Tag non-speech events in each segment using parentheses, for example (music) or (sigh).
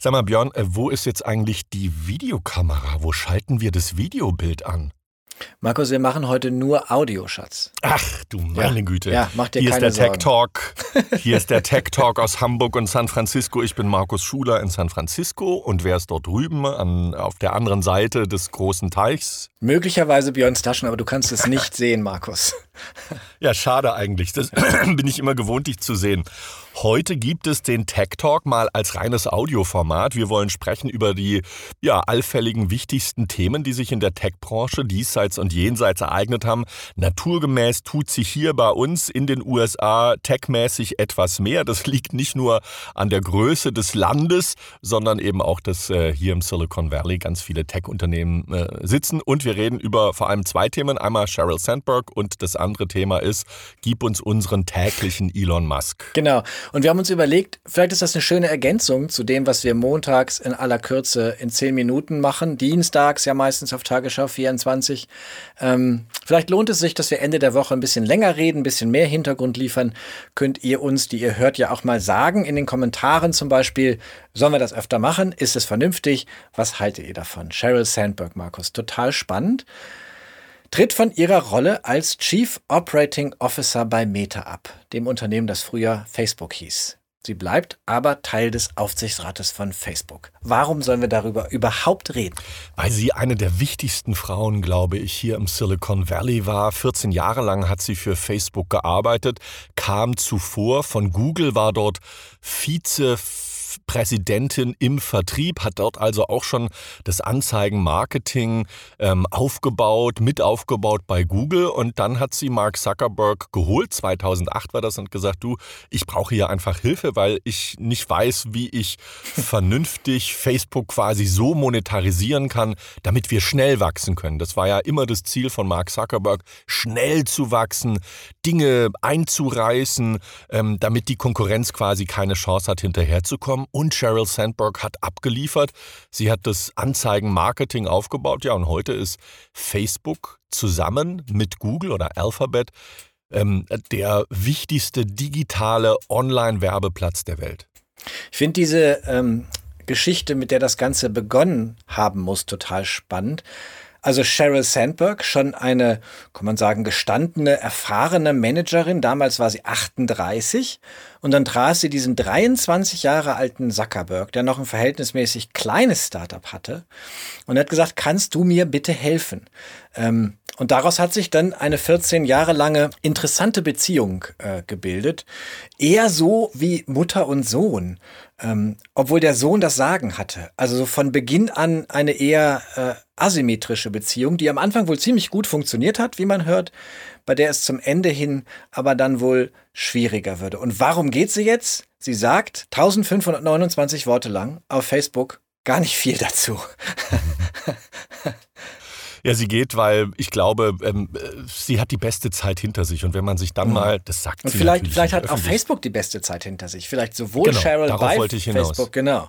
Sag mal, Björn, äh, wo ist jetzt eigentlich die Videokamera? Wo schalten wir das Videobild an? Markus, wir machen heute nur Audioschatz. Ach, du meine ja. Güte. Ja, mach dir Hier keine ist der Sorgen. Tech Talk. (laughs) Hier ist der Tech Talk aus Hamburg und San Francisco. Ich bin Markus Schuler in San Francisco und wer ist dort drüben an, auf der anderen Seite des großen Teichs? Möglicherweise Björns Taschen, aber du kannst es nicht sehen, Markus. Ja, schade eigentlich. Das (clears throat) bin ich immer gewohnt, dich zu sehen. Heute gibt es den Tech Talk mal als reines Audioformat. Wir wollen sprechen über die ja, allfälligen wichtigsten Themen, die sich in der Tech-Branche diesseits und jenseits ereignet haben. Naturgemäß tut sich hier bei uns in den USA techmäßig etwas mehr. Das (laughs) liegt nicht nur an der Größe des Landes, sondern eben auch, dass äh, hier im Silicon Valley ganz viele Tech-Unternehmen äh, sitzen. Und wir reden über vor allem zwei Themen. Einmal Sheryl Sandberg und das andere Thema ist, gib uns unseren täglichen Elon Musk. Genau. Und wir haben uns überlegt, vielleicht ist das eine schöne Ergänzung zu dem, was wir montags in aller Kürze in zehn Minuten machen. Dienstags ja meistens auf Tagesschau 24. Ähm, vielleicht lohnt es sich, dass wir Ende der Woche ein bisschen länger reden, ein bisschen mehr Hintergrund liefern. Könnt ihr uns, die ihr hört, ja auch mal sagen in den Kommentaren zum Beispiel, sollen wir das öfter machen? Ist es vernünftig? Was haltet ihr davon? Sheryl Sandberg, Markus, total spannend tritt von ihrer Rolle als Chief Operating Officer bei Meta ab, dem Unternehmen, das früher Facebook hieß. Sie bleibt aber Teil des Aufsichtsrates von Facebook. Warum sollen wir darüber überhaupt reden? Weil sie eine der wichtigsten Frauen, glaube ich, hier im Silicon Valley war. 14 Jahre lang hat sie für Facebook gearbeitet, kam zuvor von Google, war dort Vize Präsidentin im Vertrieb, hat dort also auch schon das Anzeigenmarketing ähm, aufgebaut, mit aufgebaut bei Google und dann hat sie Mark Zuckerberg geholt, 2008 war das und gesagt, du, ich brauche hier einfach Hilfe, weil ich nicht weiß, wie ich vernünftig Facebook quasi so monetarisieren kann, damit wir schnell wachsen können. Das war ja immer das Ziel von Mark Zuckerberg, schnell zu wachsen, Dinge einzureißen, ähm, damit die Konkurrenz quasi keine Chance hat, hinterherzukommen und Sheryl Sandberg hat abgeliefert. Sie hat das Anzeigenmarketing aufgebaut. Ja, und heute ist Facebook zusammen mit Google oder Alphabet ähm, der wichtigste digitale Online-Werbeplatz der Welt. Ich finde diese ähm, Geschichte, mit der das Ganze begonnen haben muss, total spannend. Also Sheryl Sandberg, schon eine, kann man sagen, gestandene, erfahrene Managerin. Damals war sie 38 und dann traf sie diesen 23 Jahre alten Zuckerberg, der noch ein verhältnismäßig kleines Startup hatte und hat gesagt, kannst du mir bitte helfen? Ähm, und daraus hat sich dann eine 14 Jahre lange interessante Beziehung äh, gebildet. Eher so wie Mutter und Sohn. Ähm, obwohl der Sohn das Sagen hatte. Also so von Beginn an eine eher äh, asymmetrische Beziehung, die am Anfang wohl ziemlich gut funktioniert hat, wie man hört, bei der es zum Ende hin aber dann wohl schwieriger würde. Und warum geht sie jetzt? Sie sagt 1529 Worte lang auf Facebook gar nicht viel dazu. (laughs) Ja, sie geht, weil ich glaube, ähm, sie hat die beste Zeit hinter sich. Und wenn man sich dann mal, das sagt Und sie vielleicht, vielleicht hat auch öffentlich. Facebook die beste Zeit hinter sich. Vielleicht sowohl Genau, darauf bei wollte ich hinaus. Facebook, genau.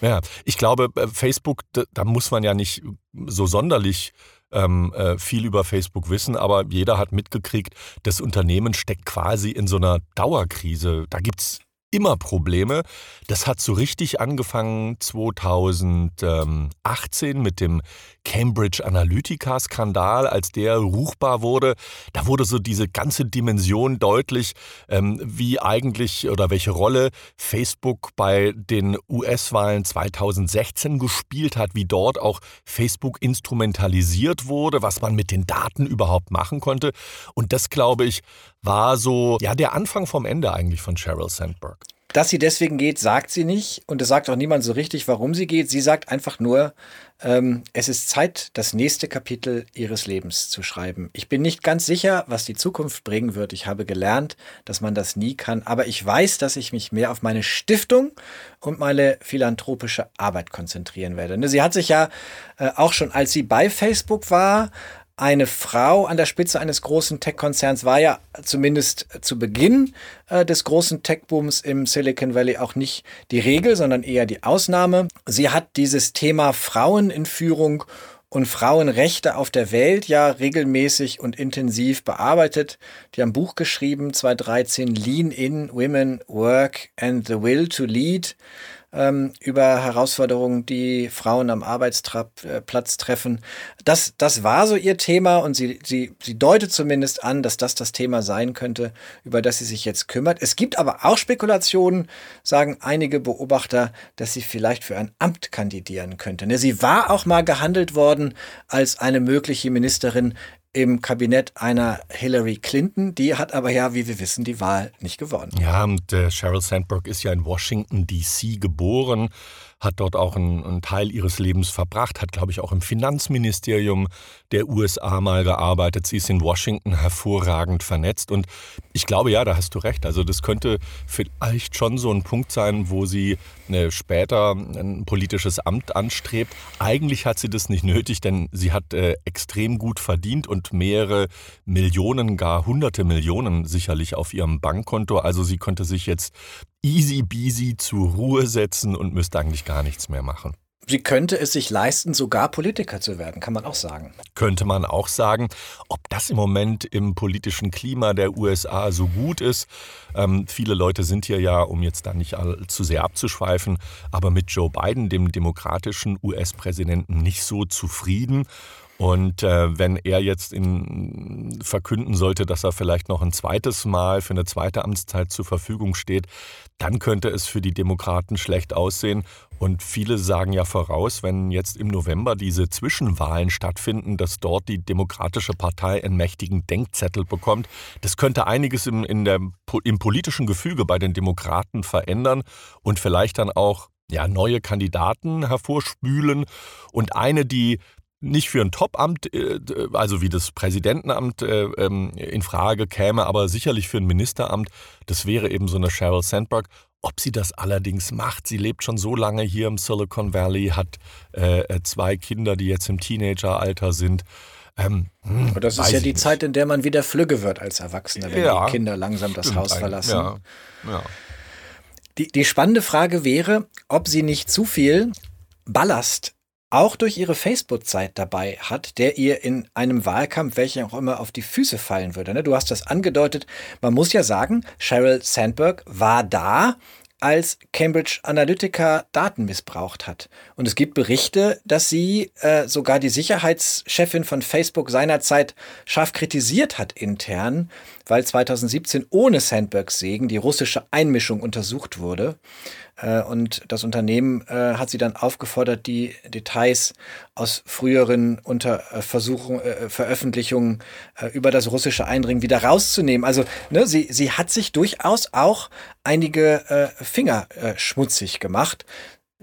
Ja, ich glaube, äh, Facebook, da, muss man ja nicht so sonderlich ähm, äh, viel über Facebook wissen, aber jeder hat mitgekriegt, das Unternehmen steckt quasi in so einer Dauerkrise. Da gibt's immer Probleme. Das hat so richtig angefangen 2018 mit dem Cambridge Analytica-Skandal, als der ruchbar wurde. Da wurde so diese ganze Dimension deutlich, ähm, wie eigentlich oder welche Rolle Facebook bei den US-Wahlen 2016 gespielt hat, wie dort auch Facebook instrumentalisiert wurde, was man mit den Daten überhaupt machen konnte. Und das, glaube ich, war so ja der Anfang vom Ende eigentlich von Sheryl Sandberg. Dass sie deswegen geht, sagt sie nicht. Und es sagt auch niemand so richtig, warum sie geht. Sie sagt einfach nur, ähm, es ist Zeit, das nächste Kapitel ihres Lebens zu schreiben. Ich bin nicht ganz sicher, was die Zukunft bringen wird. Ich habe gelernt, dass man das nie kann. Aber ich weiß, dass ich mich mehr auf meine Stiftung und meine philanthropische Arbeit konzentrieren werde. Ne, Sie hat sich ja äh, auch schon, als sie bei Facebook war, eine Frau an der Spitze eines großen Tech-Konzerns war ja zumindest zu Beginn äh, des großen Tech-Booms im Silicon Valley auch nicht die Regel, sondern eher die Ausnahme. Sie hat dieses Thema Frauen in Führung und Frauenrechte auf der Welt ja regelmäßig und intensiv bearbeitet. Die haben ein Buch geschrieben, 2013, Lean in Women, Work and the Will to Lead. Ähm, über Herausforderungen, die Frauen am Arbeitsplatz äh, treffen. Das, das war so ihr Thema und sie, sie, sie deutet zumindest an, dass das das Thema sein könnte, über das sie sich jetzt kümmert. Es gibt aber auch Spekulationen, sagen einige Beobachter, dass sie vielleicht für ein Amt kandidieren könnte. Ne, sie war auch mal gehandelt worden als eine mögliche Ministerin im Kabinett einer Hillary Clinton. Die hat aber ja, wie wir wissen, die Wahl nicht gewonnen. Ja, und äh, Sheryl Sandberg ist ja in Washington, D.C. geboren hat dort auch einen, einen Teil ihres Lebens verbracht, hat, glaube ich, auch im Finanzministerium der USA mal gearbeitet. Sie ist in Washington hervorragend vernetzt und ich glaube, ja, da hast du recht. Also das könnte vielleicht schon so ein Punkt sein, wo sie äh, später ein politisches Amt anstrebt. Eigentlich hat sie das nicht nötig, denn sie hat äh, extrem gut verdient und mehrere Millionen, gar hunderte Millionen sicherlich auf ihrem Bankkonto. Also sie könnte sich jetzt easy beasy zur Ruhe setzen und müsste eigentlich gar nichts mehr machen. Sie könnte es sich leisten, sogar Politiker zu werden, kann man auch sagen. Könnte man auch sagen. Ob das im Moment im politischen Klima der USA so gut ist. Ähm, viele Leute sind hier ja, um jetzt da nicht allzu sehr abzuschweifen, aber mit Joe Biden, dem demokratischen US-Präsidenten, nicht so zufrieden. Und äh, wenn er jetzt in, verkünden sollte, dass er vielleicht noch ein zweites Mal für eine zweite Amtszeit zur Verfügung steht, dann könnte es für die Demokraten schlecht aussehen. Und viele sagen ja voraus, wenn jetzt im November diese Zwischenwahlen stattfinden, dass dort die Demokratische Partei einen mächtigen Denkzettel bekommt. Das könnte einiges im, in der, im politischen Gefüge bei den Demokraten verändern und vielleicht dann auch ja, neue Kandidaten hervorspülen. Und eine, die nicht für ein Topamt, äh, also wie das Präsidentenamt äh, ähm, in Frage käme, aber sicherlich für ein Ministeramt. Das wäre eben so eine Sheryl Sandberg. Ob sie das allerdings macht, sie lebt schon so lange hier im Silicon Valley, hat äh, zwei Kinder, die jetzt im Teenageralter sind. Ähm, hm, das ist ja die nicht. Zeit, in der man wieder flügge wird als Erwachsener, wenn ja, die Kinder langsam das Haus verlassen. Ja, ja. Die, die spannende Frage wäre, ob sie nicht zu viel Ballast auch durch ihre Facebook-Zeit dabei hat, der ihr in einem Wahlkampf, welcher auch immer, auf die Füße fallen würde. Ne? Du hast das angedeutet. Man muss ja sagen, Sheryl Sandberg war da, als Cambridge Analytica Daten missbraucht hat. Und es gibt Berichte, dass sie äh, sogar die Sicherheitschefin von Facebook seinerzeit scharf kritisiert hat intern, weil 2017 ohne Sandbergs Segen die russische Einmischung untersucht wurde. Äh, und das Unternehmen äh, hat sie dann aufgefordert, die Details aus früheren Unterversuchungen, äh, Veröffentlichungen über das russische Eindringen wieder rauszunehmen. Also ne, sie, sie hat sich durchaus auch einige Finger schmutzig gemacht.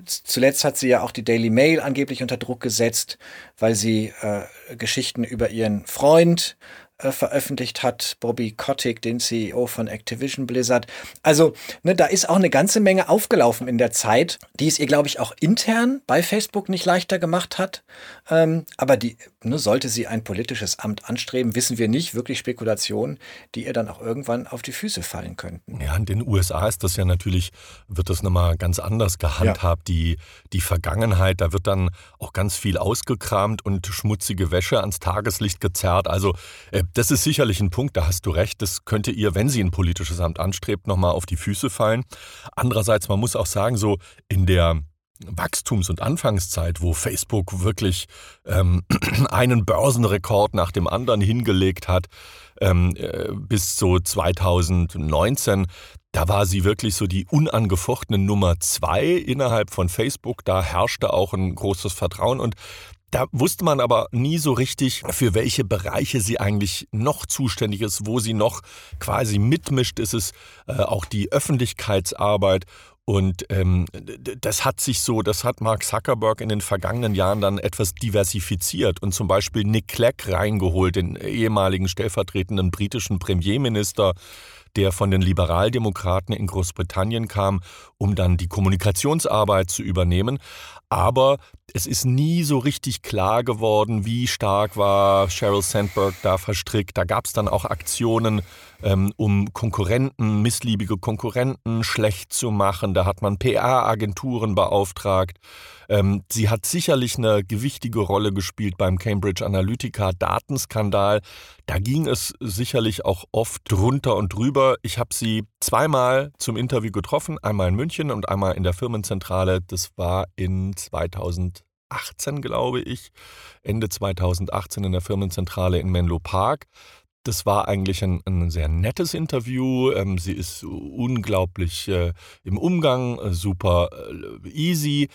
Zuletzt hat sie ja auch die Daily Mail angeblich unter Druck gesetzt, weil sie äh, Geschichten über ihren Freund äh, veröffentlicht hat, Bobby Kotick, den CEO von Activision Blizzard. Also, ne, da ist auch eine ganze Menge aufgelaufen in der Zeit, die es ihr, glaube ich, auch intern bei Facebook nicht leichter gemacht hat. Ähm, aber die, ne, sollte sie ein politisches Amt anstreben, wissen wir nicht, wirklich Spekulationen, die ihr dann auch irgendwann auf die Füße fallen könnten. Ja, in den USA ist das ja natürlich, wird das nochmal ganz anders gehandhabt. Ja. Die, die Vergangenheit, da wird dann auch ganz viel ausgekramt und schmutzige Wäsche ans Tageslicht gezerrt. Also äh, das ist sicherlich ein Punkt, da hast du recht. Das könnte ihr, wenn sie ein politisches Amt anstrebt, nochmal auf die Füße fallen. Andererseits, man muss auch sagen, so in der Wachstums- und Anfangszeit, wo Facebook wirklich ähm, (clears throat) einen Börsenrekord nach dem anderen hingelegt hat, ähm, äh, bis so 2019, da war sie wirklich so die unangefochtene Nummer zwei innerhalb von Facebook. Da herrschte auch ein großes Vertrauen und da wusste man aber nie so richtig, für welche Bereiche sie eigentlich noch zuständig ist, wo sie noch quasi mitmischt. Ist es äh, auch die Öffentlichkeitsarbeit? Und ähm, das hat sich so, das hat Mark Zuckerberg in den vergangenen Jahren dann etwas diversifiziert und zum Beispiel Nick Clegg reingeholt, den ehemaligen stellvertretenden britischen Premierminister, der von den Liberaldemokraten in Großbritannien kam, um dann die Kommunikationsarbeit zu übernehmen. Aber es ist nie so richtig klar geworden, wie stark war Sheryl Sandberg da verstrickt. Da gab es dann auch Aktionen, ähm, um Konkurrenten, missliebige Konkurrenten schlecht zu machen. Da hat man PR-Agenturen beauftragt. Ähm, sie hat sicherlich eine gewichtige Rolle gespielt beim Cambridge Analytica Datenskandal. Da ging es sicherlich auch oft drunter und drüber. Ich habe sie zweimal zum Interview getroffen, einmal in München und einmal in der Firmenzentrale. Das war in 2018, glaube ich, Ende 2018 in der Firmenzentrale in Menlo Park. Das war eigentlich ein, ein sehr nettes Interview. Ähm, sie ist unglaublich äh, im Umgang, äh, super äh, easy,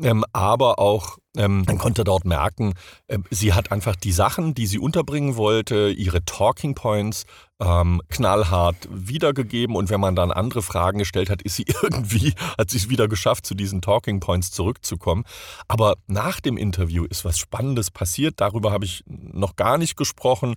ähm, aber auch ähm, man konnte dort merken, äh, sie hat einfach die Sachen, die sie unterbringen wollte, ihre Talking Points ähm, knallhart wiedergegeben. Und wenn man dann andere Fragen gestellt hat, ist sie (laughs) irgendwie, hat sie es wieder geschafft, zu diesen Talking Points zurückzukommen. Aber nach dem Interview ist was Spannendes passiert. Darüber habe ich noch gar nicht gesprochen.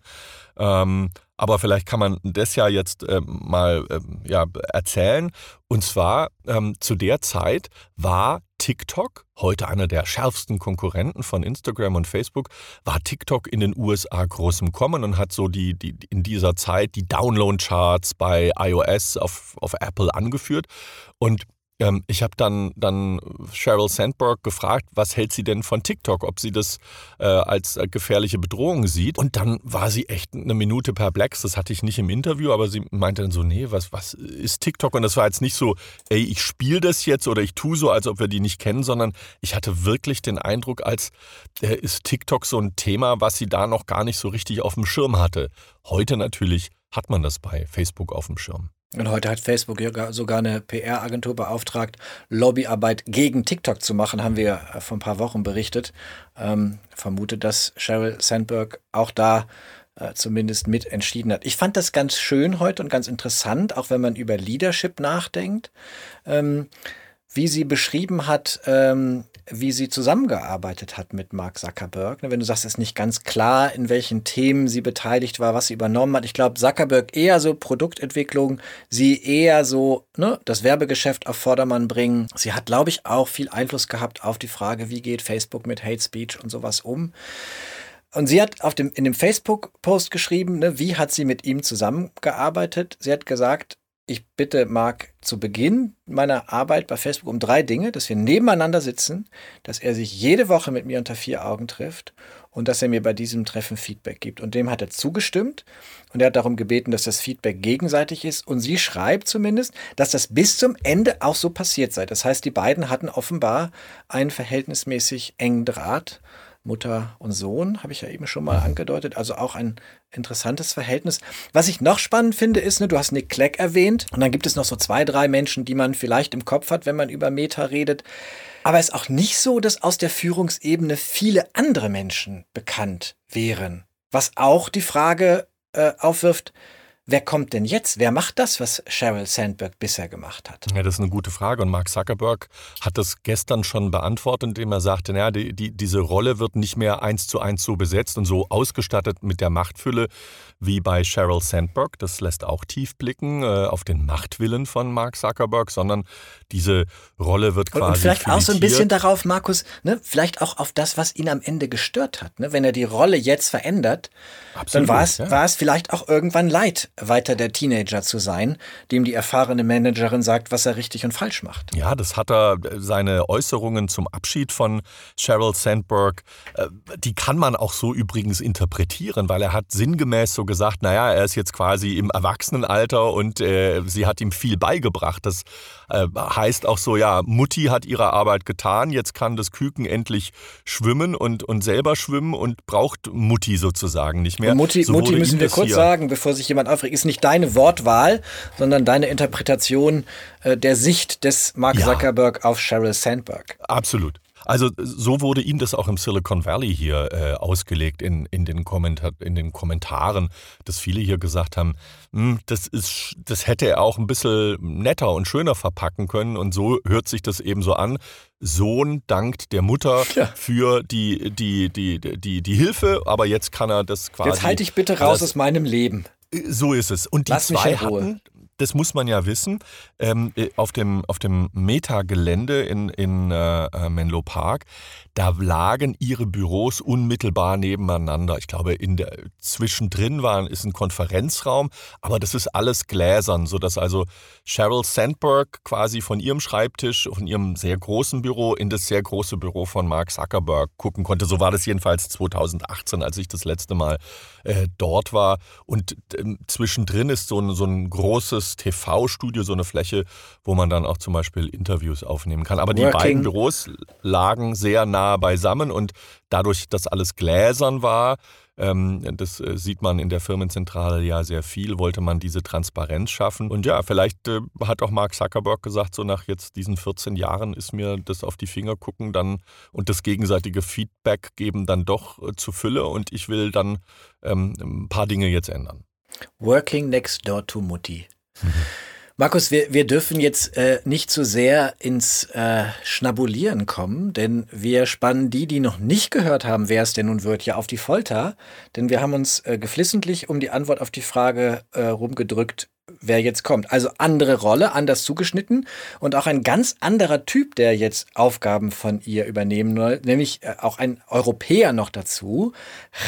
Ähm, aber vielleicht kann man das ja jetzt äh, mal äh, ja, erzählen. Und zwar ähm, zu der Zeit war TikTok, heute einer der schärfsten Konkurrenten von Instagram und Facebook, war TikTok in den USA groß im Kommen und hat so die, die in dieser Zeit die Download-Charts bei iOS auf, auf Apple angeführt. Und ähm, ich habe dann, dann Sheryl Sandberg gefragt, was hält sie denn von TikTok, ob sie das äh, als äh, gefährliche Bedrohung sieht. Und dann war sie echt eine Minute perplex. Das hatte ich nicht im Interview, aber sie meinte dann so, nee, was, was ist TikTok? Und das war jetzt nicht so, ey, ich spiele das jetzt oder ich tue so, als ob wir die nicht kennen, sondern ich hatte wirklich den Eindruck, als äh, ist TikTok so ein Thema, was sie da noch gar nicht so richtig auf dem Schirm hatte. Heute natürlich hat man das bei Facebook auf dem Schirm. Und heute hat Facebook sogar eine PR-Agentur beauftragt, Lobbyarbeit gegen TikTok zu machen, haben wir äh, vor ein paar Wochen berichtet. Ähm, vermute, dass Sheryl Sandberg auch da äh, zumindest mit entschieden hat. Ich fand das ganz schön heute und ganz interessant, auch wenn man über Leadership nachdenkt. Ähm, wie sie beschrieben hat, ähm, wie sie zusammengearbeitet hat mit Mark Zuckerberg. Ne, wenn du sagst, es ist nicht ganz klar, in welchen Themen sie beteiligt war, was sie übernommen hat. Ich glaube, Zuckerberg eher so Produktentwicklung, sie eher so ne, das Werbegeschäft auf Vordermann bringen. Sie hat, glaube ich, auch viel Einfluss gehabt auf die Frage, wie geht Facebook mit Hate Speech und sowas um. Und sie hat auf dem, in dem Facebook-Post geschrieben, ne, wie hat sie mit ihm zusammengearbeitet. Sie hat gesagt, ich bitte Marc zu Beginn meiner Arbeit bei Facebook um drei Dinge, dass wir nebeneinander sitzen, dass er sich jede Woche mit mir unter vier Augen trifft und dass er mir bei diesem Treffen Feedback gibt. Und dem hat er zugestimmt und er hat darum gebeten, dass das Feedback gegenseitig ist. Und sie schreibt zumindest, dass das bis zum Ende auch so passiert sei. Das heißt, die beiden hatten offenbar einen verhältnismäßig engen Draht Mutter und Sohn, habe ich ja eben schon mal angedeutet. Also auch ein interessantes Verhältnis. Was ich noch spannend finde, ist, ne, du hast Nick Clegg erwähnt und dann gibt es noch so zwei, drei Menschen, die man vielleicht im Kopf hat, wenn man über Meta redet. Aber es ist auch nicht so, dass aus der Führungsebene viele andere Menschen bekannt wären. Was auch die Frage äh, aufwirft, Wer kommt denn jetzt? Wer macht das, was Sheryl Sandberg bisher gemacht hat? Ja, das ist eine gute Frage. Und Mark Zuckerberg hat das gestern schon beantwortet, indem er sagte, naja, die, die, diese Rolle wird nicht mehr eins zu eins so besetzt und so ausgestattet mit der Machtfülle wie bei Sheryl Sandberg. Das lässt auch tief blicken äh, auf den Machtwillen von Mark Zuckerberg, sondern diese Rolle wird quasi. Und, vielleicht auch so ein bisschen darauf, Markus, ne, vielleicht auch auf das, was ihn am Ende gestört hat. Ne? Wenn er die Rolle jetzt verändert, Absolut, dann war es, ja. war es vielleicht auch irgendwann leid, weiter der Teenager zu sein, dem die erfahrene Managerin sagt, was er richtig und falsch macht. Ja, das hat er, seine Äußerungen zum Abschied von Sheryl Sandberg, äh, die kann man auch so übrigens interpretieren, weil er hat sinngemäß so gesagt, naja, er ist jetzt quasi im Erwachsenenalter und äh, sie hat ihm viel beigebracht. Das äh, heißt auch so, ja, Mutti hat ihre Arbeit getan, jetzt kann das Küken endlich schwimmen und, und selber schwimmen und braucht Mutti sozusagen nicht mehr. Und Mutti, so Mutti müssen wir kurz sagen, bevor sich jemand aufregt, ist nicht deine Wortwahl, sondern deine Interpretation äh, der Sicht des Mark ja. Zuckerberg auf Sheryl Sandberg. Absolut. Also so wurde ihm das auch im Silicon Valley hier äh, ausgelegt in, in, den in, den Kommentaren, dass viele hier gesagt haben, hm, das, ist, das hätte er auch ein bisschen netter und schöner verpacken können. Und so hört sich das eben so an. Sohn dankt der Mutter (laughs) ja. für die, die, die, die, die Hilfe, aber jetzt kann er das quasi. Jetzt halte ich bitte raus aus meinem Leben. So ist es. Und die Lass zwei hatten, das muss man ja wissen. Ähm, äh, auf dem, auf dem Meta-Gelände in, in äh, äh, Menlo Park, da lagen ihre Büros unmittelbar nebeneinander. Ich glaube, in der, zwischendrin war, ist ein Konferenzraum, aber das ist alles gläsern, sodass also Sheryl Sandberg quasi von ihrem Schreibtisch, von ihrem sehr großen Büro in das sehr große Büro von Mark Zuckerberg gucken konnte. So war das jedenfalls 2018, als ich das letzte Mal äh, dort war. Und äh, zwischendrin ist so ein, so ein großes TV-Studio, so eine Fläche, wo man dann auch zum Beispiel Interviews aufnehmen kann. Aber die Working. beiden Büros lagen sehr nah beisammen und dadurch, dass alles gläsern war, ähm, das äh, sieht man in der Firmenzentrale ja sehr viel, wollte man diese Transparenz schaffen. Und ja, vielleicht äh, hat auch Mark Zuckerberg gesagt, so nach jetzt diesen 14 Jahren ist mir das auf die Finger gucken dann und das gegenseitige Feedback geben dann doch äh, zu Fülle und ich will dann ähm, ein paar Dinge jetzt ändern. Working next door to Mutti. Mhm. Markus, wir, wir dürfen jetzt äh, nicht zu sehr ins äh, Schnabulieren kommen, denn wir spannen die, die noch nicht gehört haben, wer es denn nun wird, ja auf die Folter. Denn wir haben uns äh, geflissentlich um die Antwort auf die Frage äh, rumgedrückt, wer jetzt kommt. Also andere Rolle, anders zugeschnitten und auch ein ganz anderer Typ, der jetzt Aufgaben von ihr übernehmen soll, nämlich äh, auch ein Europäer noch dazu.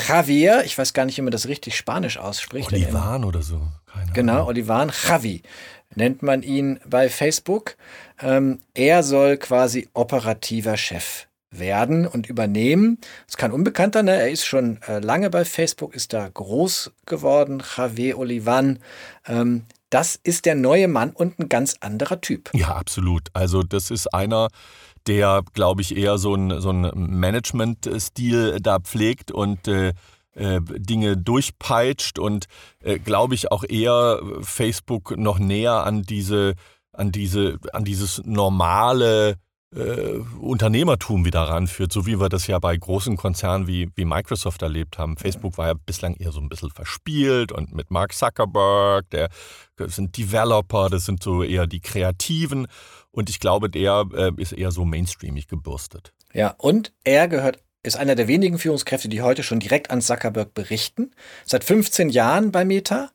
Javier, ich weiß gar nicht, wie man das richtig Spanisch ausspricht. Olivan oder so. Keine genau, Olivan Javi nennt man ihn bei Facebook. Ähm, er soll quasi operativer Chef werden und übernehmen. Es kann Unbekannter, ne? er ist schon äh, lange bei Facebook, ist da groß geworden, Javier Olivan. Ähm, das ist der neue Mann und ein ganz anderer Typ. Ja, absolut. Also das ist einer, der, glaube ich, eher so ein, so ein Management-Stil da pflegt und äh, äh, Dinge durchpeitscht und äh, glaube ich auch eher Facebook noch näher an diese an diese an dieses normale äh, Unternehmertum wieder ranführt, so wie wir das ja bei großen Konzernen wie, wie Microsoft erlebt haben. Facebook war ja bislang eher so ein bisschen verspielt und mit Mark Zuckerberg, der das sind Developer, das sind so eher die Kreativen und ich glaube, der äh, ist eher so mainstreamig gebürstet. Ja, und er gehört ist einer der wenigen Führungskräfte, die heute schon direkt an Zuckerberg berichten. Seit 15 Jahren bei Meta.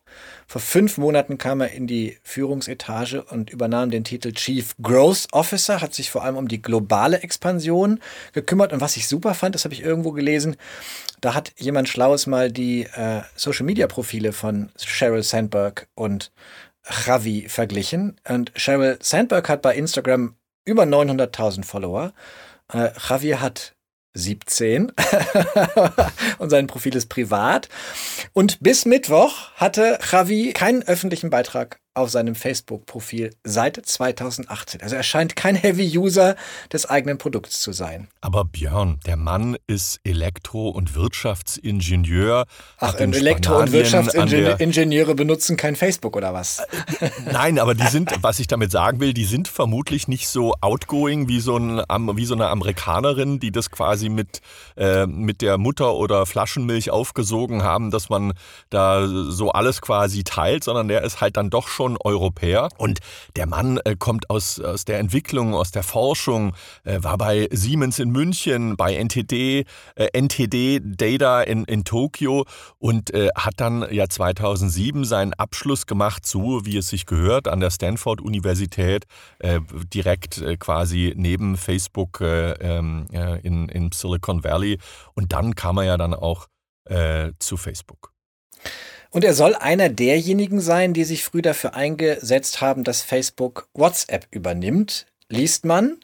Vor fünf Monaten kam er in die Führungsetage und übernahm den Titel Chief Growth Officer, hat sich vor allem um die globale Expansion gekümmert. Und was ich super fand, das habe ich irgendwo gelesen, da hat jemand Schlaues mal die äh, Social-Media-Profile von Sheryl Sandberg und Javi verglichen. Und Sheryl Sandberg hat bei Instagram über 900.000 Follower. Äh, Javi hat 17 (laughs) und sein Profil ist privat. Und bis Mittwoch hatte Javi keinen öffentlichen Beitrag auf seinem Facebook-Profil seit 2018. Also er scheint kein Heavy-User des eigenen Produkts zu sein. Aber Björn, der Mann ist Elektro- und Wirtschaftsingenieur. Ach, Elektro- und Wirtschaftsingenieure benutzen kein Facebook oder was? Äh, nein, aber die sind, was ich damit sagen will, die sind vermutlich nicht so outgoing wie so, ein, wie so eine Amerikanerin, die das quasi mit, äh, mit der Mutter oder Flaschenmilch aufgesogen haben, dass man da so alles quasi teilt, sondern der ist halt dann doch schon schon Europäer. Und der Mann äh, kommt aus, aus der Entwicklung, aus der Forschung, äh, war bei Siemens in München, bei NTD, äh, NTD Data in, in Tokio und äh, hat dann ja 2007 seinen Abschluss gemacht, so wie es sich gehört, an der Stanford-Universität, äh, direkt äh, quasi neben Facebook ähm, in, in Silicon Valley. Und dann kam er ja dann auch zu Facebook. Und er soll einer derjenigen sein, die sich früh dafür eingesetzt haben, dass Facebook WhatsApp übernimmt, liest man.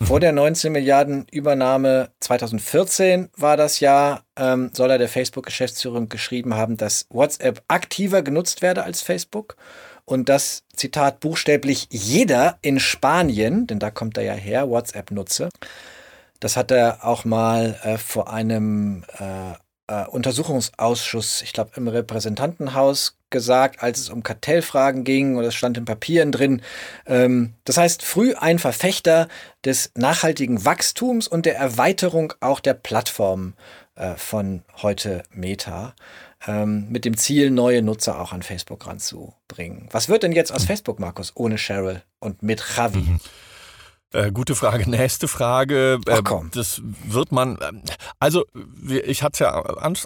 Vor mhm. der 19 Milliarden Übernahme 2014 war das Jahr, ähm, soll er der Facebook-Geschäftsführung geschrieben haben, dass WhatsApp aktiver genutzt werde als Facebook und dass, Zitat, buchstäblich jeder in Spanien, denn da kommt er ja her, WhatsApp nutze. Das hat er auch mal äh, vor einem äh, äh, Untersuchungsausschuss, ich glaube im Repräsentantenhaus gesagt, als es um Kartellfragen ging und es stand in Papieren drin. Ähm, das heißt, früh ein Verfechter des nachhaltigen Wachstums und der Erweiterung auch der Plattform äh, von heute Meta. Ähm, mit dem Ziel, neue Nutzer auch an Facebook ranzubringen. Was wird denn jetzt aus mhm. Facebook, Markus, ohne Cheryl und mit Javi? Mhm. Äh, gute Frage. (laughs) Nächste Frage. Ach komm. Das wird man. Also, ich hatte es ja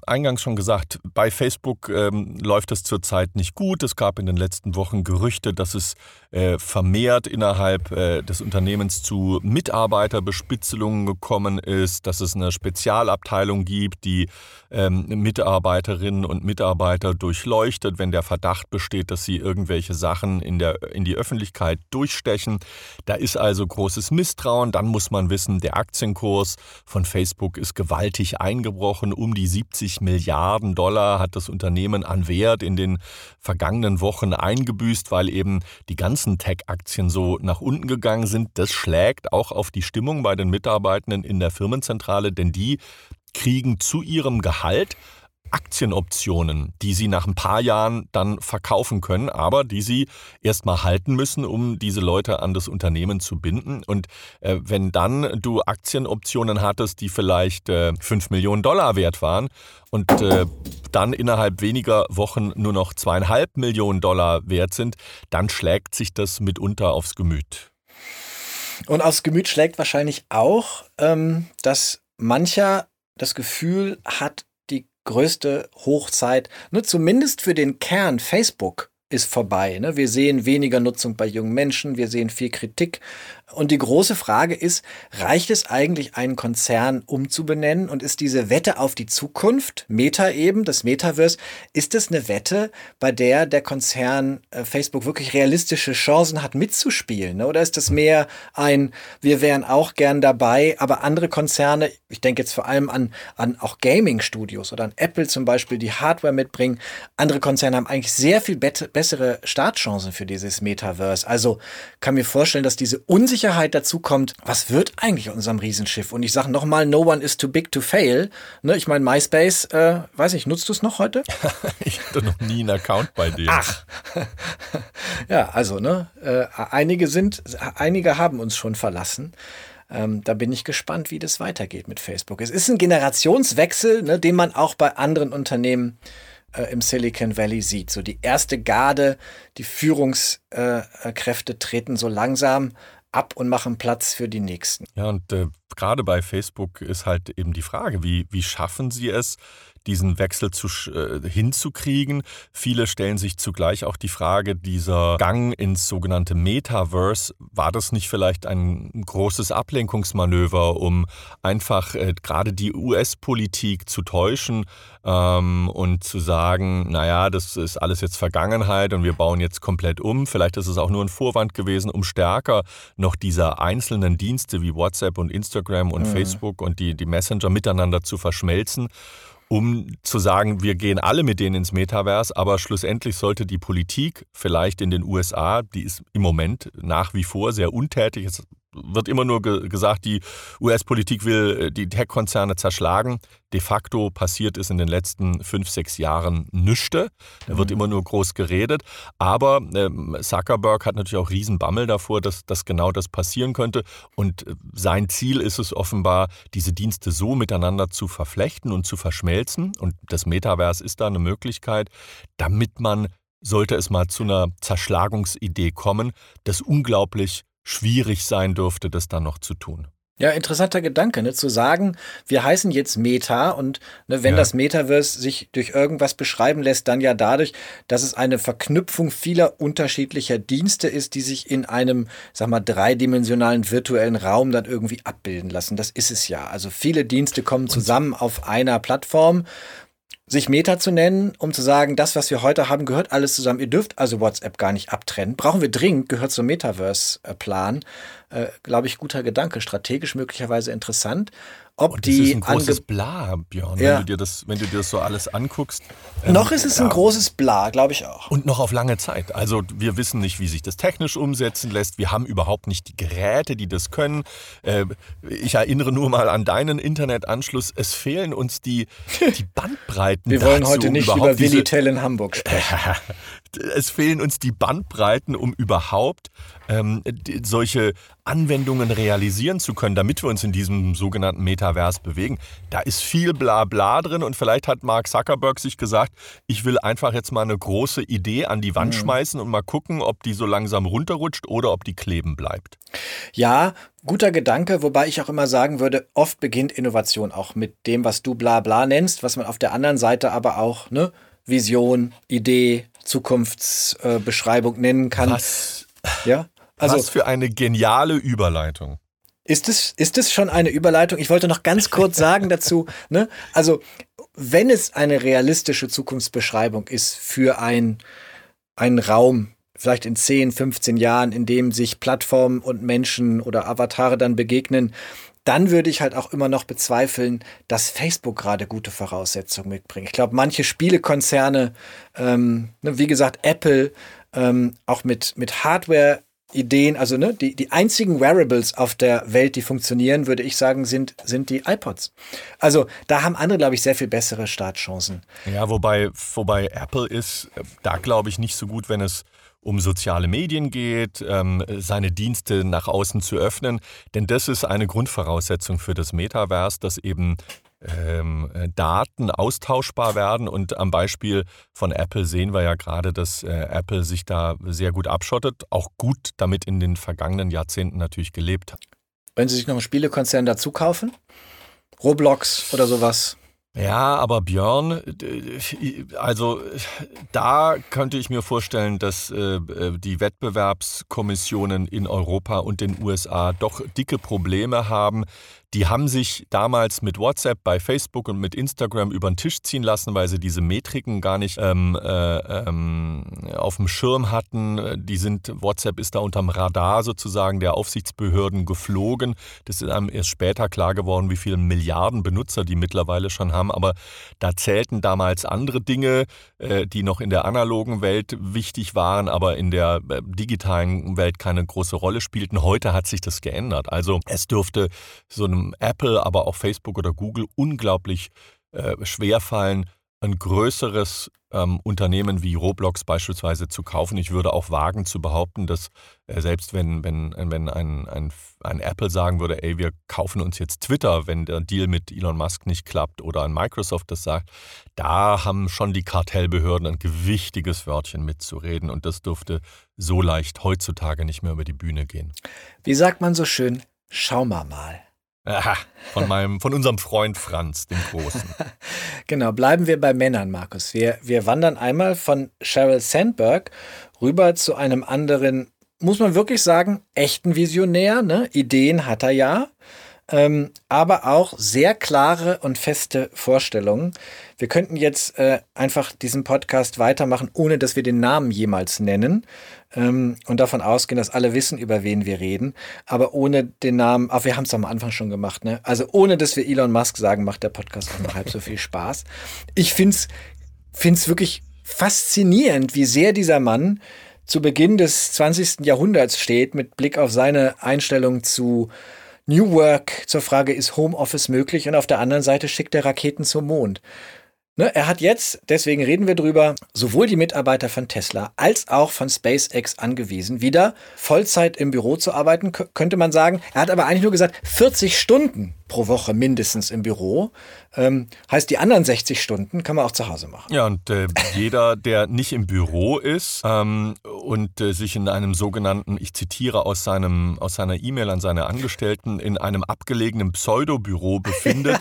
eingangs schon gesagt, bei Facebook ähm, läuft es zurzeit nicht gut. Es gab in den letzten Wochen Gerüchte, dass es äh, vermehrt innerhalb äh, des Unternehmens zu Mitarbeiterbespitzelungen gekommen ist, dass es eine Spezialabteilung gibt, die ähm, Mitarbeiterinnen und Mitarbeiter durchleuchtet, wenn der Verdacht besteht, dass sie irgendwelche Sachen in, der, in die Öffentlichkeit durchstechen. Da ist also groß großes Misstrauen. Dann muss man wissen, der Aktienkurs von Facebook ist gewaltig eingebrochen. Um die 70 Milliarden Dollar hat das Unternehmen an Wert in den vergangenen Wochen eingebüßt, weil eben die ganzen Tech-Aktien so nach unten gegangen sind. Das schlägt auch auf die Stimmung bei den Mitarbeitenden in der Firmenzentrale, denn die kriegen zu ihrem Gehalt Aktienoptionen, die sie nach ein paar Jahren dann verkaufen können, aber die sie erstmal halten müssen, um diese Leute an das Unternehmen zu binden. Und äh, wenn dann du Aktienoptionen hattest, die vielleicht äh, 5 Millionen Dollar wert waren und äh, dann innerhalb weniger Wochen nur noch zweieinhalb Millionen Dollar wert sind, dann schlägt sich das mitunter aufs Gemüt. Und aufs Gemüt schlägt wahrscheinlich auch, ähm, dass mancher das Gefühl hat, größte Hochzeit, ne, zumindest für den Kern Facebook ist vorbei. Ne? Wir sehen weniger Nutzung bei jungen Menschen, wir sehen viel Kritik und die große Frage ist, reicht es eigentlich, einen Konzern umzubenennen? Und ist diese Wette auf die Zukunft, Meta eben, das Metaverse, ist es eine Wette, bei der der Konzern äh, Facebook wirklich realistische Chancen hat, mitzuspielen? Ne? Oder ist es mehr ein, wir wären auch gern dabei, aber andere Konzerne, ich denke jetzt vor allem an, an auch Gaming-Studios oder an Apple zum Beispiel, die Hardware mitbringen, andere Konzerne haben eigentlich sehr viel bessere Startchancen für dieses Metaverse. Also kann mir vorstellen, dass diese Unsicherheit Unsicherheit dazu kommt, was wird eigentlich unserem Riesenschiff? Und ich sage nochmal, no one is too big to fail. Ne, ich meine, MySpace, äh, weiß ich, nutzt du es noch heute? (laughs) ich hatte noch nie einen Account bei dir. Ach. (laughs) ja, also, ne, äh, einige sind, einige haben uns schon verlassen. Ähm, da bin ich gespannt, wie das weitergeht mit Facebook. Es ist ein Generationswechsel, ne, den man auch bei anderen Unternehmen äh, im Silicon Valley sieht. So die erste Garde, die Führungskräfte treten so langsam ab und machen Platz für die nächsten. Ja, und äh, gerade bei Facebook ist halt eben die Frage, wie, wie schaffen sie es, diesen Wechsel zu, äh, hinzukriegen. Viele stellen sich zugleich auch die Frage, dieser Gang ins sogenannte Metaverse, war das nicht vielleicht ein großes Ablenkungsmanöver, um einfach äh, gerade die US-Politik zu täuschen ähm, und zu sagen, naja, das ist alles jetzt Vergangenheit und wir bauen jetzt komplett um. Vielleicht ist es auch nur ein Vorwand gewesen, um stärker noch diese einzelnen Dienste wie WhatsApp und Instagram und mhm. Facebook und die, die Messenger miteinander zu verschmelzen um zu sagen, wir gehen alle mit denen ins Metaverse, aber schlussendlich sollte die Politik vielleicht in den USA, die ist im Moment nach wie vor sehr untätig, es wird immer nur ge gesagt, die US-Politik will äh, die Tech-Konzerne zerschlagen. De facto passiert ist in den letzten fünf, sechs Jahren nüchte. Da wird mhm. immer nur groß geredet. Aber ähm, Zuckerberg hat natürlich auch Riesenbammel davor, dass, dass genau das passieren könnte. Und äh, sein Ziel ist es offenbar, diese Dienste so miteinander zu verflechten und zu verschmelzen. Und das Metaverse ist da eine Möglichkeit, damit man sollte es mal zu einer Zerschlagungsidee kommen, das unglaublich schwierig sein dürfte, das dann noch zu tun. Ja, interessanter Gedanke, ne? zu sagen, wir heißen jetzt Meta und ne, wenn ja. das Metaverse sich durch irgendwas beschreiben lässt, dann ja dadurch, dass es eine Verknüpfung vieler unterschiedlicher Dienste ist, die sich in einem, sag mal, dreidimensionalen virtuellen Raum dann irgendwie abbilden lassen. Das ist es ja. Also viele Dienste kommen zusammen auf einer Plattform sich Meta zu nennen, um zu sagen, das, was wir heute haben, gehört alles zusammen. Ihr dürft also WhatsApp gar nicht abtrennen. Brauchen wir dringend, gehört zum Metaverse-Plan. Äh, Glaube ich, guter Gedanke, strategisch möglicherweise interessant ob und das die ist ein großes Bla, Björn, ja. wenn, du dir das, wenn du dir das so alles anguckst. Ähm, noch ist es ja. ein großes Bla, glaube ich auch. Und noch auf lange Zeit. Also wir wissen nicht, wie sich das technisch umsetzen lässt. Wir haben überhaupt nicht die Geräte, die das können. Äh, ich erinnere nur mal an deinen Internetanschluss. Es fehlen uns die, die (laughs) Bandbreiten. wir wollen heute nicht über Willi Tell in Hamburg sprechen. (laughs) es fehlen uns die Bandbreiten, um überhaupt ähm, solche Anwendungen realisieren zu können, damit wir uns in diesem sogenannten Metavers bewegen. Da ist viel Blabla drin und vielleicht hat Mark Zuckerberg sich gesagt, ich will einfach jetzt mal eine große Idee an die Wand mhm. schmeißen und mal gucken, ob die so langsam runterrutscht oder ob die kleben bleibt. Ja, guter Gedanke, wobei ich auch immer sagen würde, oft beginnt Innovation auch mit dem, was du Blabla nennst, was man auf der anderen Seite aber auch ne, Vision, Idee, Zukunftsbeschreibung nennen kann. Was? Ja? Also, Was für eine geniale Überleitung. Ist es, ist es schon eine Überleitung? Ich wollte noch ganz kurz sagen dazu, (laughs) ne? also wenn es eine realistische Zukunftsbeschreibung ist für ein, einen Raum, vielleicht in 10, 15 Jahren, in dem sich Plattformen und Menschen oder Avatare dann begegnen, dann würde ich halt auch immer noch bezweifeln, dass Facebook gerade gute Voraussetzungen mitbringt. Ich glaube, manche Spielekonzerne, ähm, ne, wie gesagt, Apple, ähm, auch mit, mit Hardware Ideen, also ne, die, die einzigen Wearables auf der Welt, die funktionieren, würde ich sagen, sind, sind die iPods. Also da haben andere, glaube ich, sehr viel bessere Startchancen. Ja, wobei, wobei Apple ist, da glaube ich nicht so gut, wenn es um soziale Medien geht, ähm, seine Dienste nach außen zu öffnen. Denn das ist eine Grundvoraussetzung für das Metaverse, dass eben ähm, äh, Daten austauschbar werden. Und am Beispiel von Apple sehen wir ja gerade, dass äh, Apple sich da sehr gut abschottet, auch gut damit in den vergangenen Jahrzehnten natürlich gelebt hat. Wenn Sie sich noch einen Spielekonzern dazu kaufen, Roblox oder sowas, ja, aber Björn, also da könnte ich mir vorstellen, dass äh, die Wettbewerbskommissionen in Europa und den USA doch dicke Probleme haben, die haben sich damals mit WhatsApp bei Facebook und mit Instagram über den Tisch ziehen lassen, weil sie diese Metriken gar nicht ähm, äh, ähm, auf dem Schirm hatten. Die sind, WhatsApp ist da unterm Radar sozusagen der Aufsichtsbehörden geflogen. Das ist einem erst später klar geworden, wie viele Milliarden Benutzer die mittlerweile schon haben. Aber da zählten damals andere Dinge, äh, die noch in der analogen Welt wichtig waren, aber in der äh, digitalen Welt keine große Rolle spielten. Heute hat sich das geändert. Also es dürfte so einem Apple, aber auch Facebook oder Google unglaublich äh, schwer fallen, ein größeres ähm, Unternehmen wie Roblox beispielsweise zu kaufen. Ich würde auch wagen zu behaupten, dass äh, selbst wenn, wenn, wenn ein, ein, ein Apple sagen würde, ey, wir kaufen uns jetzt Twitter, wenn der Deal mit Elon Musk nicht klappt oder ein Microsoft das sagt, da haben schon die Kartellbehörden ein gewichtiges Wörtchen mitzureden und das dürfte so leicht heutzutage nicht mehr über die Bühne gehen. Wie sagt man so schön, schau mal mal. Aha, von meinem, von unserem Freund Franz, dem Großen. (laughs) genau, bleiben wir bei Männern, Markus. Wir, wir wandern einmal von Sheryl Sandberg rüber zu einem anderen, muss man wirklich sagen, echten Visionär. Ne? Ideen hat er ja ähm, aber auch sehr klare und feste Vorstellungen. Wir könnten jetzt äh, einfach diesen Podcast weitermachen, ohne dass wir den Namen jemals nennen ähm, und davon ausgehen, dass alle wissen, über wen wir reden, aber ohne den Namen, auch wir haben es am Anfang schon gemacht, ne? Also ohne dass wir Elon Musk sagen, macht der Podcast auch noch halb so viel Spaß. Ich finde es wirklich faszinierend, wie sehr dieser Mann zu Beginn des 20. Jahrhunderts steht, mit Blick auf seine Einstellung zu New Work zur Frage, ist Homeoffice möglich? Und auf der anderen Seite schickt er Raketen zum Mond. Ne, er hat jetzt, deswegen reden wir drüber, sowohl die Mitarbeiter von Tesla als auch von SpaceX angewiesen, wieder Vollzeit im Büro zu arbeiten, könnte man sagen. Er hat aber eigentlich nur gesagt, 40 Stunden pro Woche mindestens im Büro. Ähm, heißt, die anderen 60 Stunden kann man auch zu Hause machen. Ja, und äh, jeder, der nicht im Büro ist ähm, und äh, sich in einem sogenannten, ich zitiere aus, seinem, aus seiner E-Mail an seine Angestellten, in einem abgelegenen Pseudobüro (laughs) befindet,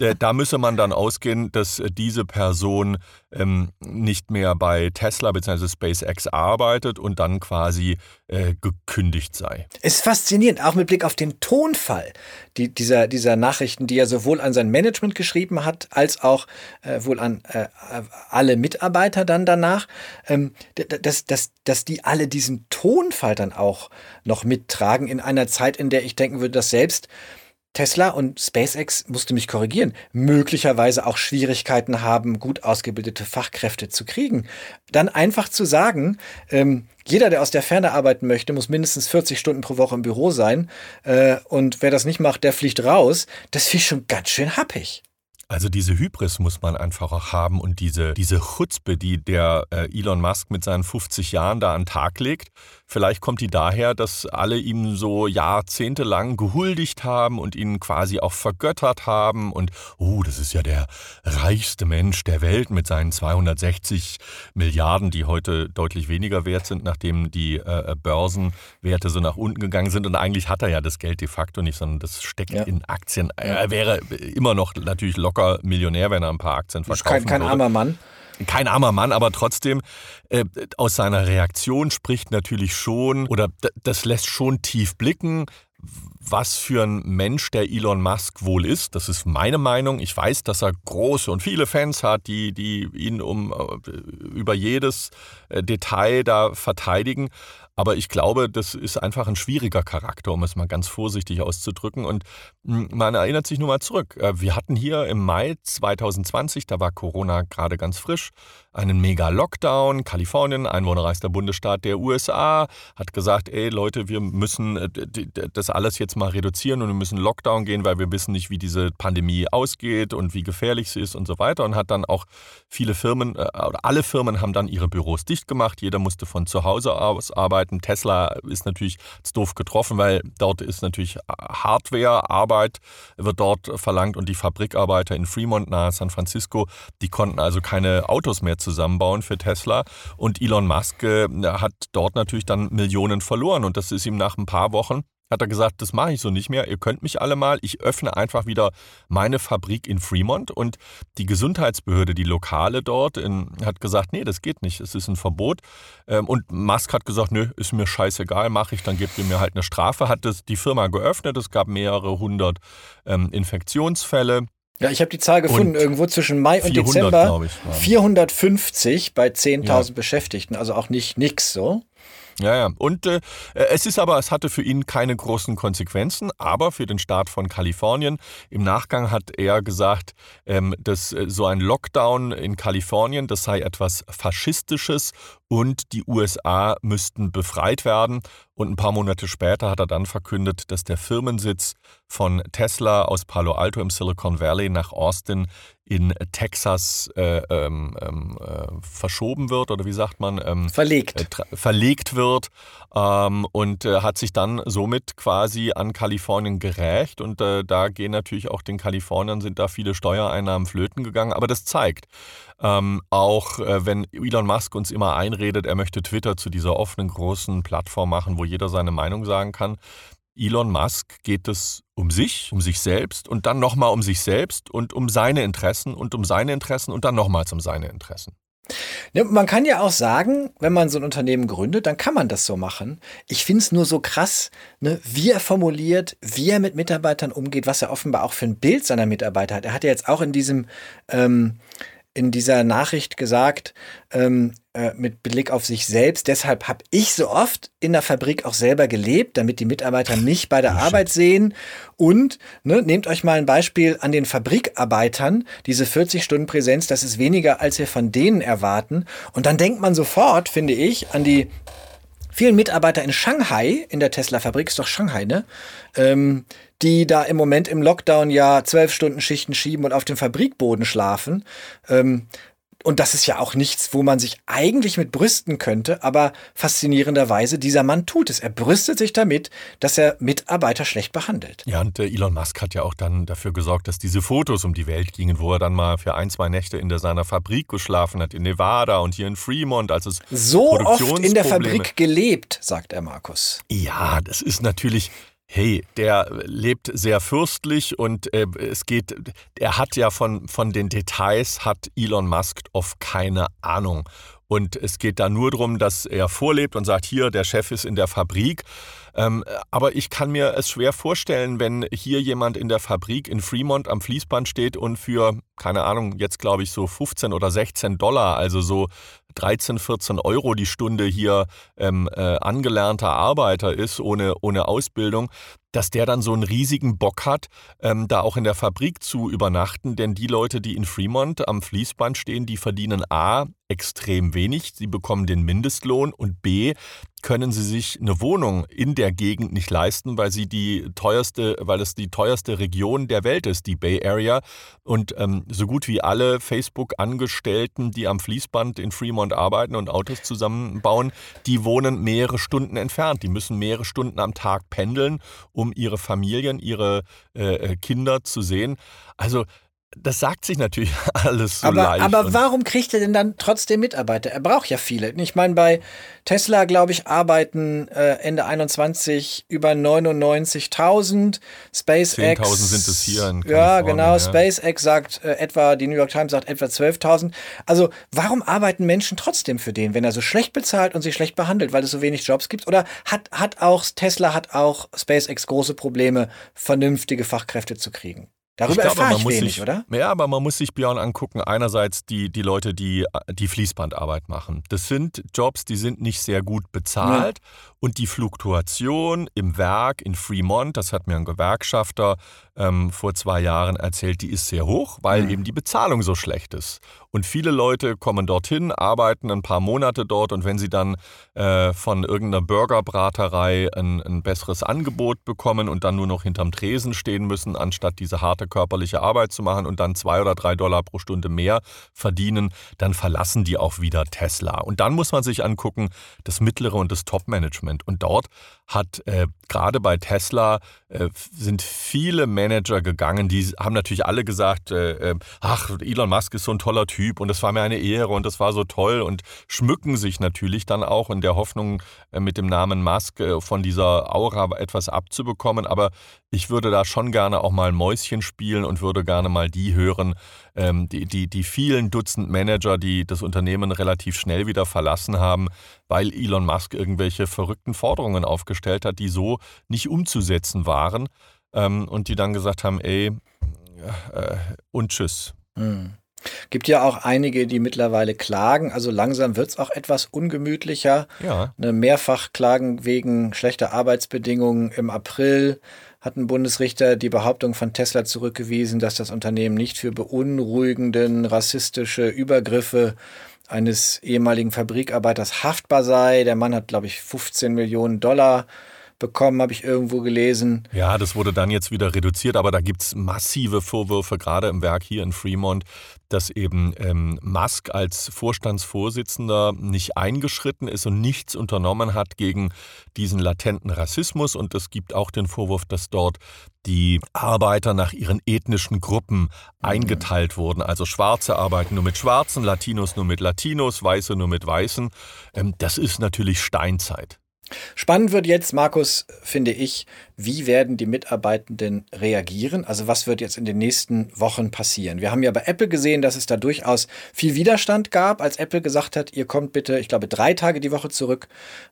äh, da müsse man dann ausgehen, dass diese Person ähm, nicht mehr bei Tesla bzw. SpaceX arbeitet und dann quasi äh, gekündigt sei. Es ist faszinierend, auch mit Blick auf den Tonfall die, dieser, dieser Nachrichten, die er sowohl an sein Management geschrieben hat, als auch äh, wohl an äh, alle Mitarbeiter dann danach, ähm, dass, dass, dass die alle diesen Tonfall dann auch noch mittragen in einer Zeit, in der ich denken würde, dass selbst Tesla und SpaceX, musste mich korrigieren, möglicherweise auch Schwierigkeiten haben, gut ausgebildete Fachkräfte zu kriegen. Dann einfach zu sagen, ähm, jeder, der aus der Ferne arbeiten möchte, muss mindestens 40 Stunden pro Woche im Büro sein. Äh, und wer das nicht macht, der fliegt raus. Das finde ich schon ganz schön happig. Also diese Hybris muss man einfach auch haben und diese, diese Chutzpe, die der äh, Elon Musk mit seinen 50 Jahren da an den Tag legt. Vielleicht kommt die daher, dass alle ihm so jahrzehntelang gehuldigt haben und ihn quasi auch vergöttert haben und, oh, das ist ja der reichste Mensch der Welt mit seinen 260 Milliarden, die heute deutlich weniger wert sind, nachdem die äh, Börsenwerte so nach unten gegangen sind. Und eigentlich hat er ja das Geld de facto nicht, sondern das steckt ja. in Aktien. Er wäre immer noch natürlich locker Millionär, wenn er ein paar Aktien verkaufen kein, kein würde. armer Mann. Kein armer Mann, aber trotzdem äh, aus seiner Reaktion spricht natürlich schon oder das lässt schon tief blicken, was für ein Mensch der Elon Musk wohl ist. Das ist meine Meinung. Ich weiß, dass er große und viele Fans hat, die, die ihn um, äh, über jedes äh, Detail da verteidigen. Aber ich glaube, das ist einfach ein schwieriger Charakter, um es mal ganz vorsichtig auszudrücken. Und hm, man erinnert sich nur mal zurück. Äh, wir hatten hier im Mai 2020, da war Corona gerade ganz frisch, einen Mega-Lockdown. Kalifornien, einwohnerreichster Bundesstaat der USA, hat gesagt, ey Leute, wir müssen äh, das alles jetzt mal reduzieren und wir müssen Lockdown gehen, weil wir wissen nicht, wie diese Pandemie ausgeht und wie gefährlich sie ist und so weiter. Und hat dann auch viele Firmen äh, oder alle Firmen haben dann ihre Büros dicht gemacht. Jeder musste von zu Hause aus arbeiten. Tesla ist natürlich doof getroffen, weil dort ist natürlich Hardware, Arbeit wird dort verlangt und die Fabrikarbeiter in Fremont nahe San Francisco, die konnten also keine Autos mehr zusammenbauen für Tesla. Und Elon Musk äh, hat dort natürlich dann Millionen verloren. Und das ist ihm nach ein paar Wochen hat er gesagt, das mache ich so nicht mehr, ihr könnt mich alle mal, ich öffne einfach wieder meine Fabrik in Fremont. Und die Gesundheitsbehörde, die Lokale dort, in, hat gesagt, nee, das geht nicht, es ist ein Verbot. Ähm, und Musk hat gesagt, nö, ist mir scheißegal, mache ich, dann gebt ihr mir halt eine Strafe, hat das, die Firma geöffnet, es gab mehrere hundert ähm, Infektionsfälle. Ja, ich habe die Zahl gefunden, und irgendwo zwischen Mai und 400, Dezember. Ich, 450 bei 10.000 ja. Beschäftigten, also auch nicht nix so. Ja, ja. Und äh, es ist aber, es hatte für ihn keine großen Konsequenzen, aber für den Staat von Kalifornien. Im Nachgang hat er gesagt, ähm, dass äh, so ein Lockdown in Kalifornien, das sei etwas Faschistisches und die USA müssten befreit werden. Und ein paar Monate später hat er dann verkündet, dass der Firmensitz von Tesla aus Palo Alto im Silicon Valley nach Austin in Texas äh, ähm, ähm, äh, verschoben wird oder wie sagt man? Ähm, verlegt. Äh, verlegt wird ähm, und äh, hat sich dann somit quasi an Kalifornien gerächt und äh, da gehen natürlich auch den Kaliforniern sind da viele Steuereinnahmen flöten gegangen, aber das zeigt, ähm, auch äh, wenn Elon Musk uns immer einredet, er möchte Twitter zu dieser offenen großen Plattform machen, wo jeder seine Meinung sagen kann. Elon Musk geht es um sich, um sich selbst und dann nochmal um sich selbst und um seine Interessen und um seine Interessen und dann nochmals um seine Interessen. Man kann ja auch sagen, wenn man so ein Unternehmen gründet, dann kann man das so machen. Ich finde es nur so krass, ne, wie er formuliert, wie er mit Mitarbeitern umgeht, was er offenbar auch für ein Bild seiner Mitarbeiter hat. Er hat ja jetzt auch in diesem ähm, in dieser Nachricht gesagt, ähm, äh, mit Blick auf sich selbst. Deshalb habe ich so oft in der Fabrik auch selber gelebt, damit die Mitarbeiter mich bei der oh, Arbeit sehen. Und ne, nehmt euch mal ein Beispiel an den Fabrikarbeitern. Diese 40 Stunden Präsenz, das ist weniger, als wir von denen erwarten. Und dann denkt man sofort, finde ich, an die vielen Mitarbeiter in Shanghai, in der Tesla-Fabrik, ist doch Shanghai, ne? Ähm, die da im Moment im Lockdown ja zwölf Stunden Schichten schieben und auf dem Fabrikboden schlafen. Ähm, und das ist ja auch nichts, wo man sich eigentlich mit brüsten könnte, aber faszinierenderweise, dieser Mann tut es. Er brüstet sich damit, dass er Mitarbeiter schlecht behandelt. Ja, und äh, Elon Musk hat ja auch dann dafür gesorgt, dass diese Fotos um die Welt gingen, wo er dann mal für ein, zwei Nächte in der, seiner Fabrik geschlafen hat, in Nevada und hier in Fremont, als es so oft in der Fabrik gelebt, sagt er Markus. Ja, das ist natürlich hey, der lebt sehr fürstlich und äh, es geht, er hat ja von, von den Details, hat Elon Musk oft keine Ahnung. Und es geht da nur darum, dass er vorlebt und sagt, hier, der Chef ist in der Fabrik. Ähm, aber ich kann mir es schwer vorstellen, wenn hier jemand in der Fabrik in Fremont am Fließband steht und für, keine Ahnung, jetzt glaube ich so 15 oder 16 Dollar, also so 13, 14 Euro die Stunde hier ähm, äh, angelernter Arbeiter ist, ohne, ohne Ausbildung, dass der dann so einen riesigen Bock hat, ähm, da auch in der Fabrik zu übernachten. Denn die Leute, die in Fremont am Fließband stehen, die verdienen A extrem wenig. Sie bekommen den Mindestlohn und B können sie sich eine Wohnung in der Gegend nicht leisten, weil sie die teuerste, weil es die teuerste Region der Welt ist, die Bay Area. Und ähm, so gut wie alle Facebook-Angestellten, die am Fließband in Fremont arbeiten und Autos zusammenbauen, die wohnen mehrere Stunden entfernt. Die müssen mehrere Stunden am Tag pendeln, um ihre Familien, ihre äh, äh Kinder zu sehen. Also das sagt sich natürlich (laughs) alles so aber, leicht. Aber warum kriegt er denn dann trotzdem Mitarbeiter? Er braucht ja viele. Ich meine, bei Tesla, glaube ich, arbeiten äh, Ende 21 über 99.000. SpaceX. 10.000 sind es hier in Ja, genau. Ja. SpaceX sagt äh, etwa, die New York Times sagt etwa 12.000. Also, warum arbeiten Menschen trotzdem für den, wenn er so schlecht bezahlt und sie schlecht behandelt, weil es so wenig Jobs gibt? Oder hat, hat auch Tesla, hat auch SpaceX große Probleme, vernünftige Fachkräfte zu kriegen? Darüber ich erfahre ich wenig, sich, oder? Ja, aber man muss sich Björn angucken. Einerseits die, die Leute, die die Fließbandarbeit machen. Das sind Jobs, die sind nicht sehr gut bezahlt. Ja. Und die Fluktuation im Werk in Fremont, das hat mir ein Gewerkschafter ähm, vor zwei Jahren erzählt, die ist sehr hoch, weil mhm. eben die Bezahlung so schlecht ist. Und viele Leute kommen dorthin, arbeiten ein paar Monate dort und wenn sie dann äh, von irgendeiner Burgerbraterei ein, ein besseres Angebot bekommen und dann nur noch hinterm Tresen stehen müssen, anstatt diese harte körperliche Arbeit zu machen und dann zwei oder drei Dollar pro Stunde mehr verdienen, dann verlassen die auch wieder Tesla. Und dann muss man sich angucken, das mittlere und das Top-Management. Und dort hat äh, gerade bei Tesla äh, sind viele Manager gegangen, die haben natürlich alle gesagt, äh, äh, ach, Elon Musk ist so ein toller Typ und das war mir eine Ehre und das war so toll und schmücken sich natürlich dann auch in der Hoffnung, äh, mit dem Namen Musk äh, von dieser Aura etwas abzubekommen. Aber ich würde da schon gerne auch mal Mäuschen spielen und würde gerne mal die hören, ähm, die, die, die vielen Dutzend Manager, die das Unternehmen relativ schnell wieder verlassen haben, weil Elon Musk irgendwelche verrückten Forderungen aufgestellt hat, die so nicht umzusetzen waren ähm, und die dann gesagt haben, ey, äh, und tschüss. Hm. Gibt ja auch einige, die mittlerweile klagen. Also langsam wird es auch etwas ungemütlicher. Ja. Eine Mehrfachklagen wegen schlechter Arbeitsbedingungen im April hat ein Bundesrichter die Behauptung von Tesla zurückgewiesen, dass das Unternehmen nicht für beunruhigenden rassistische Übergriffe eines ehemaligen Fabrikarbeiters haftbar sei. Der Mann hat, glaube ich, 15 Millionen Dollar bekommen, habe ich irgendwo gelesen. Ja, das wurde dann jetzt wieder reduziert, aber da gibt es massive Vorwürfe, gerade im Werk hier in Fremont, dass eben ähm, Musk als Vorstandsvorsitzender nicht eingeschritten ist und nichts unternommen hat gegen diesen latenten Rassismus. Und es gibt auch den Vorwurf, dass dort die Arbeiter nach ihren ethnischen Gruppen mhm. eingeteilt wurden. Also Schwarze arbeiten nur mit Schwarzen, Latinos nur mit Latinos, Weiße nur mit Weißen. Ähm, das ist natürlich Steinzeit. Spannend wird jetzt, Markus, finde ich, wie werden die Mitarbeitenden reagieren? Also was wird jetzt in den nächsten Wochen passieren? Wir haben ja bei Apple gesehen, dass es da durchaus viel Widerstand gab, als Apple gesagt hat, ihr kommt bitte, ich glaube, drei Tage die Woche zurück.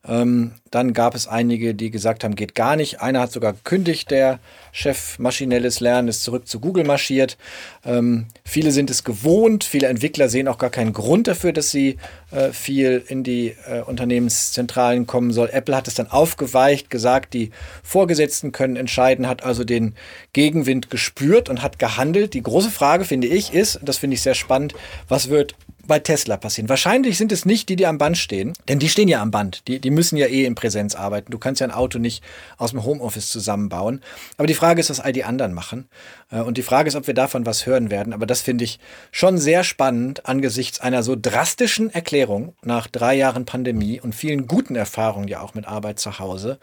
Ähm, dann gab es einige, die gesagt haben, geht gar nicht. Einer hat sogar gekündigt, der Chef maschinelles Lernen ist zurück zu Google marschiert. Ähm, viele sind es gewohnt, viele Entwickler sehen auch gar keinen Grund dafür, dass sie äh, viel in die äh, Unternehmenszentralen kommen soll. Apple hat es dann aufgeweicht, gesagt, die Vorgesetzten können entscheiden, hat also den Gegenwind gespürt und hat gehandelt. Die große Frage, finde ich, ist, das finde ich sehr spannend, was wird bei Tesla passieren. Wahrscheinlich sind es nicht die, die am Band stehen, denn die stehen ja am Band. Die, die müssen ja eh in Präsenz arbeiten. Du kannst ja ein Auto nicht aus dem Homeoffice zusammenbauen. Aber die Frage ist, was all die anderen machen. Äh, und die Frage ist, ob wir davon was hören werden. Aber das finde ich schon sehr spannend angesichts einer so drastischen Erklärung nach drei Jahren Pandemie und vielen guten Erfahrungen ja auch mit Arbeit zu Hause.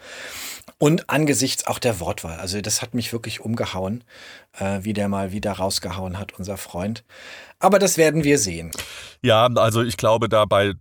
Und angesichts auch der Wortwahl. Also das hat mich wirklich umgehauen, äh, wie der mal wieder rausgehauen hat, unser Freund. Aber das werden wir sehen. Ja, also ich glaube, da bei, äh,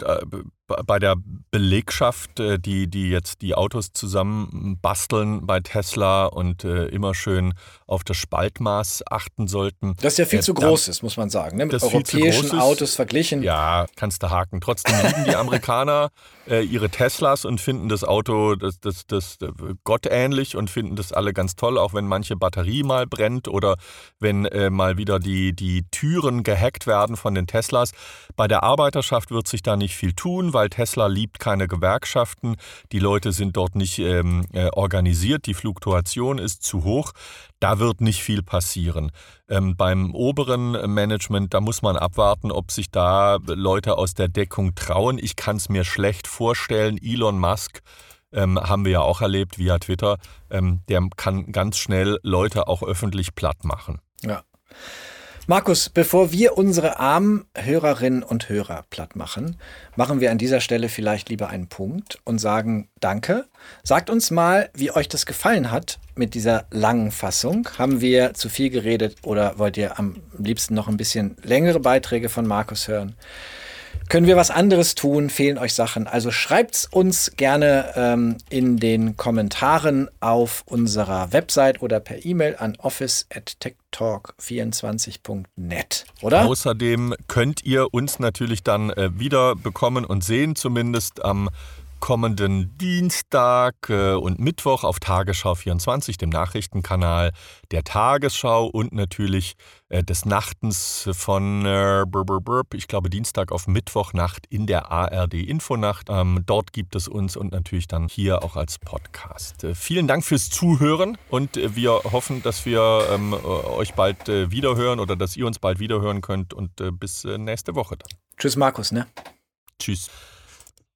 bei der Belegschaft, äh, die, die jetzt die Autos zusammen basteln bei Tesla und äh, immer schön auf das Spaltmaß achten sollten. Das ist ja viel zu groß ist, muss man sagen. Ne? Mit europäischen Autos verglichen. Ja, kannst du haken. Trotzdem lieben die Amerikaner (laughs) äh, ihre Teslas und finden das Auto das, das, das, das gottähnlich und finden das alle ganz toll, auch wenn manche Batterie mal brennt oder oder wenn äh, mal wieder die, die Türen gehackt werden von den Teslas. Bei der Arbeiterschaft wird sich da nicht viel tun, weil Tesla liebt keine Gewerkschaften. Die Leute sind dort nicht ähm, äh, organisiert, die Fluktuation ist zu hoch. Da wird nicht viel passieren. Ähm, beim oberen Management, da muss man abwarten, ob sich da Leute aus der Deckung trauen. Ich kann es mir schlecht vorstellen. Elon Musk ähm, haben wir ja auch erlebt via Twitter, ähm, der kann ganz schnell Leute auch öffentlich platt machen. Ja. Markus, bevor wir unsere armen Hörerinnen und Hörer platt machen, machen wir an dieser Stelle vielleicht lieber einen Punkt und sagen Danke. Sagt uns mal, wie euch das gefallen hat mit dieser langen Fassung. Haben wir zu viel geredet oder wollt ihr am liebsten noch ein bisschen längere Beiträge von Markus hören? Können wir was anderes tun? Fehlen euch Sachen? Also schreibt's uns gerne ähm, in den Kommentaren auf unserer Website oder per E-Mail an office@techtalk24.net, oder? Außerdem könnt ihr uns natürlich dann äh, wieder bekommen und sehen, zumindest am kommenden Dienstag äh, und Mittwoch auf Tagesschau 24, dem Nachrichtenkanal der Tagesschau und natürlich äh, des Nachtens von, äh, ich glaube, Dienstag auf Mittwochnacht in der ARD Infonacht. Ähm, dort gibt es uns und natürlich dann hier auch als Podcast. vielen Dank fürs Zuhören und wir hoffen, dass wir ähm, euch bald wiederhören oder dass ihr uns bald wiederhören könnt und bis nächste Woche dann. Tschüss, Markus, ne? Tschüss.